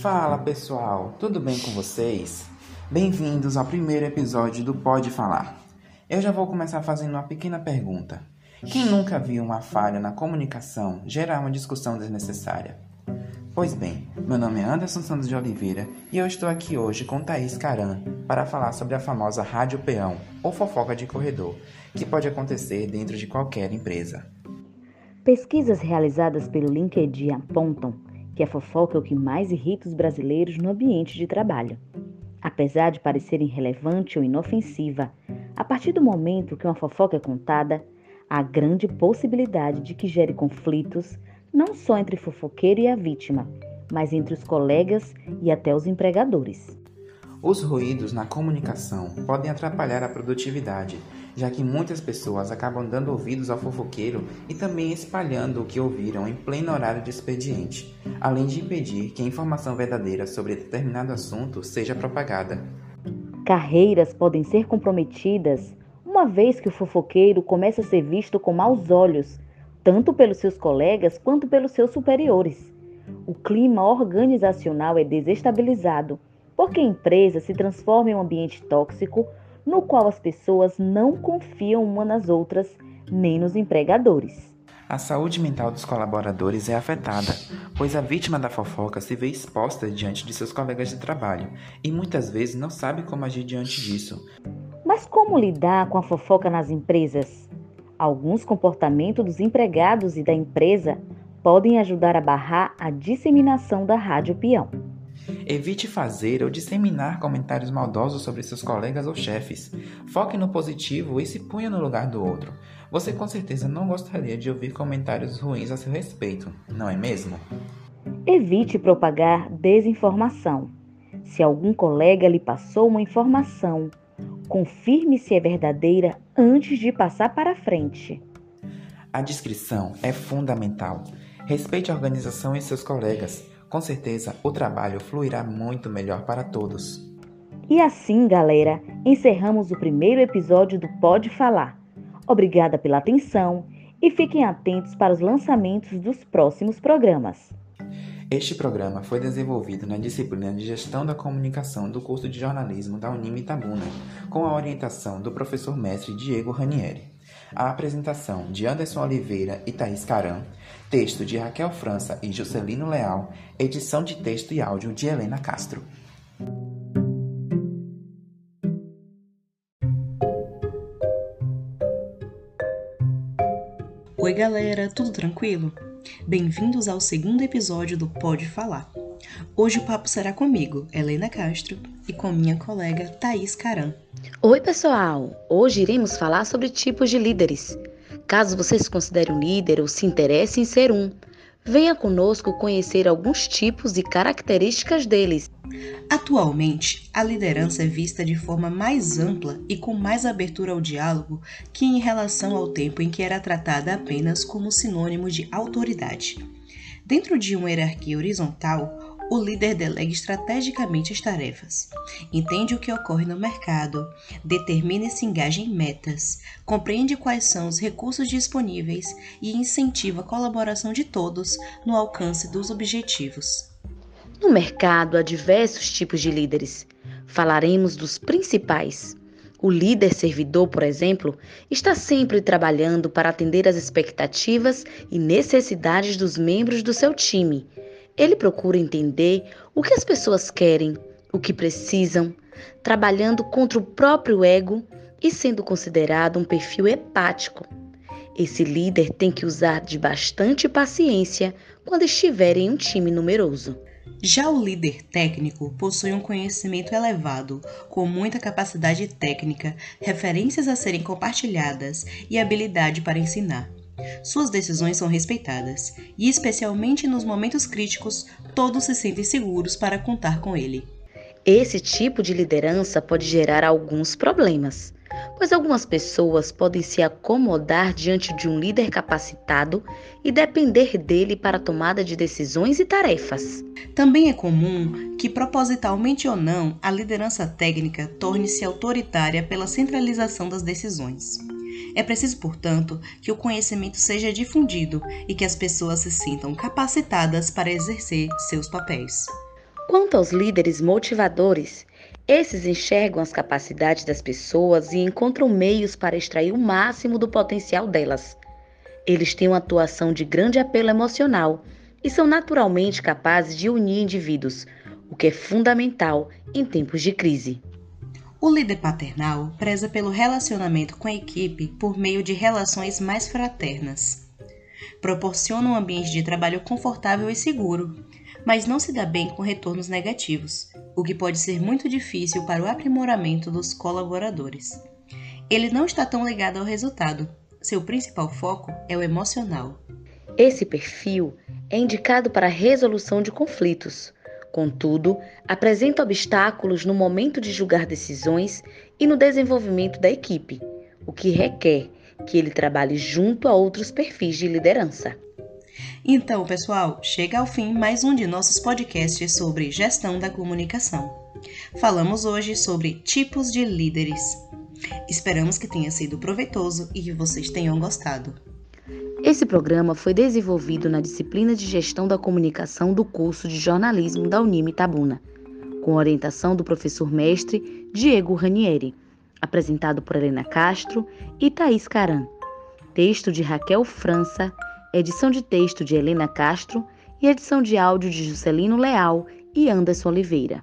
Fala pessoal, tudo bem com vocês? Bem-vindos ao primeiro episódio do Pode Falar. Eu já vou começar fazendo uma pequena pergunta. Quem nunca viu uma falha na comunicação gerar uma discussão desnecessária? Pois bem, meu nome é Anderson Santos de Oliveira e eu estou aqui hoje com Thaís Caran para falar sobre a famosa rádio peão ou fofoca de corredor, que pode acontecer dentro de qualquer empresa. Pesquisas realizadas pelo LinkedIn apontam que a fofoca é o que mais irrita os brasileiros no ambiente de trabalho. Apesar de parecer irrelevante ou inofensiva, a partir do momento que uma fofoca é contada, há grande possibilidade de que gere conflitos não só entre fofoqueiro e a vítima, mas entre os colegas e até os empregadores. Os ruídos na comunicação podem atrapalhar a produtividade já que muitas pessoas acabam dando ouvidos ao fofoqueiro e também espalhando o que ouviram em pleno horário de expediente, além de impedir que a informação verdadeira sobre determinado assunto seja propagada. Carreiras podem ser comprometidas uma vez que o fofoqueiro começa a ser visto com maus olhos, tanto pelos seus colegas quanto pelos seus superiores. O clima organizacional é desestabilizado, porque a empresa se transforma em um ambiente tóxico no qual as pessoas não confiam uma nas outras, nem nos empregadores. A saúde mental dos colaboradores é afetada, pois a vítima da fofoca se vê exposta diante de seus colegas de trabalho e muitas vezes não sabe como agir diante disso. Mas como lidar com a fofoca nas empresas? Alguns comportamentos dos empregados e da empresa podem ajudar a barrar a disseminação da rádio peão. Evite fazer ou disseminar comentários maldosos sobre seus colegas ou chefes. Foque no positivo e se ponha no lugar do outro. Você com certeza não gostaria de ouvir comentários ruins a seu respeito, não é mesmo? Evite propagar desinformação. Se algum colega lhe passou uma informação, confirme se é verdadeira antes de passar para frente. A descrição é fundamental. Respeite a organização e seus colegas. Com certeza, o trabalho fluirá muito melhor para todos. E assim, galera, encerramos o primeiro episódio do Pode Falar. Obrigada pela atenção e fiquem atentos para os lançamentos dos próximos programas. Este programa foi desenvolvido na disciplina de Gestão da Comunicação do curso de Jornalismo da Unime Itabuna, com a orientação do professor mestre Diego Ranieri. A apresentação de Anderson Oliveira e Thaís Caram, texto de Raquel França e Juscelino Leal, edição de texto e áudio de Helena Castro. Oi, galera, tudo tranquilo? Bem-vindos ao segundo episódio do Pode Falar. Hoje o papo será comigo, Helena Castro, e com minha colega Thaís Caram. Oi, pessoal! Hoje iremos falar sobre tipos de líderes. Caso você se considere um líder ou se interesse em ser um, venha conosco conhecer alguns tipos e características deles. Atualmente, a liderança é vista de forma mais ampla e com mais abertura ao diálogo que em relação ao tempo em que era tratada apenas como sinônimo de autoridade. Dentro de uma hierarquia horizontal, o líder delega estrategicamente as tarefas, entende o que ocorre no mercado, determina e se engaja em metas, compreende quais são os recursos disponíveis e incentiva a colaboração de todos no alcance dos objetivos. No mercado há diversos tipos de líderes. Falaremos dos principais. O líder servidor, por exemplo, está sempre trabalhando para atender às expectativas e necessidades dos membros do seu time ele procura entender o que as pessoas querem, o que precisam, trabalhando contra o próprio ego e sendo considerado um perfil hepático. Esse líder tem que usar de bastante paciência quando estiver em um time numeroso. Já o líder técnico possui um conhecimento elevado, com muita capacidade técnica, referências a serem compartilhadas e habilidade para ensinar. Suas decisões são respeitadas e, especialmente nos momentos críticos, todos se sentem seguros para contar com ele. Esse tipo de liderança pode gerar alguns problemas, pois algumas pessoas podem se acomodar diante de um líder capacitado e depender dele para a tomada de decisões e tarefas. Também é comum que, propositalmente ou não, a liderança técnica torne-se autoritária pela centralização das decisões. É preciso, portanto, que o conhecimento seja difundido e que as pessoas se sintam capacitadas para exercer seus papéis. Quanto aos líderes motivadores, esses enxergam as capacidades das pessoas e encontram meios para extrair o máximo do potencial delas. Eles têm uma atuação de grande apelo emocional e são naturalmente capazes de unir indivíduos, o que é fundamental em tempos de crise. O líder paternal preza pelo relacionamento com a equipe por meio de relações mais fraternas. Proporciona um ambiente de trabalho confortável e seguro, mas não se dá bem com retornos negativos, o que pode ser muito difícil para o aprimoramento dos colaboradores. Ele não está tão ligado ao resultado, seu principal foco é o emocional. Esse perfil é indicado para a resolução de conflitos, contudo, apresenta obstáculos no momento de julgar decisões e no desenvolvimento da equipe, o que requer que ele trabalhe junto a outros perfis de liderança. Então, pessoal, chega ao fim mais um de nossos podcasts sobre gestão da comunicação. Falamos hoje sobre tipos de líderes. Esperamos que tenha sido proveitoso e que vocês tenham gostado. Esse programa foi desenvolvido na disciplina de Gestão da Comunicação do curso de Jornalismo da Unime Tabuna, com orientação do professor mestre Diego Ranieri, apresentado por Helena Castro e Thaís Caran. Texto de Raquel França edição de texto de Helena Castro e edição de áudio de Juscelino Leal e Anderson Oliveira.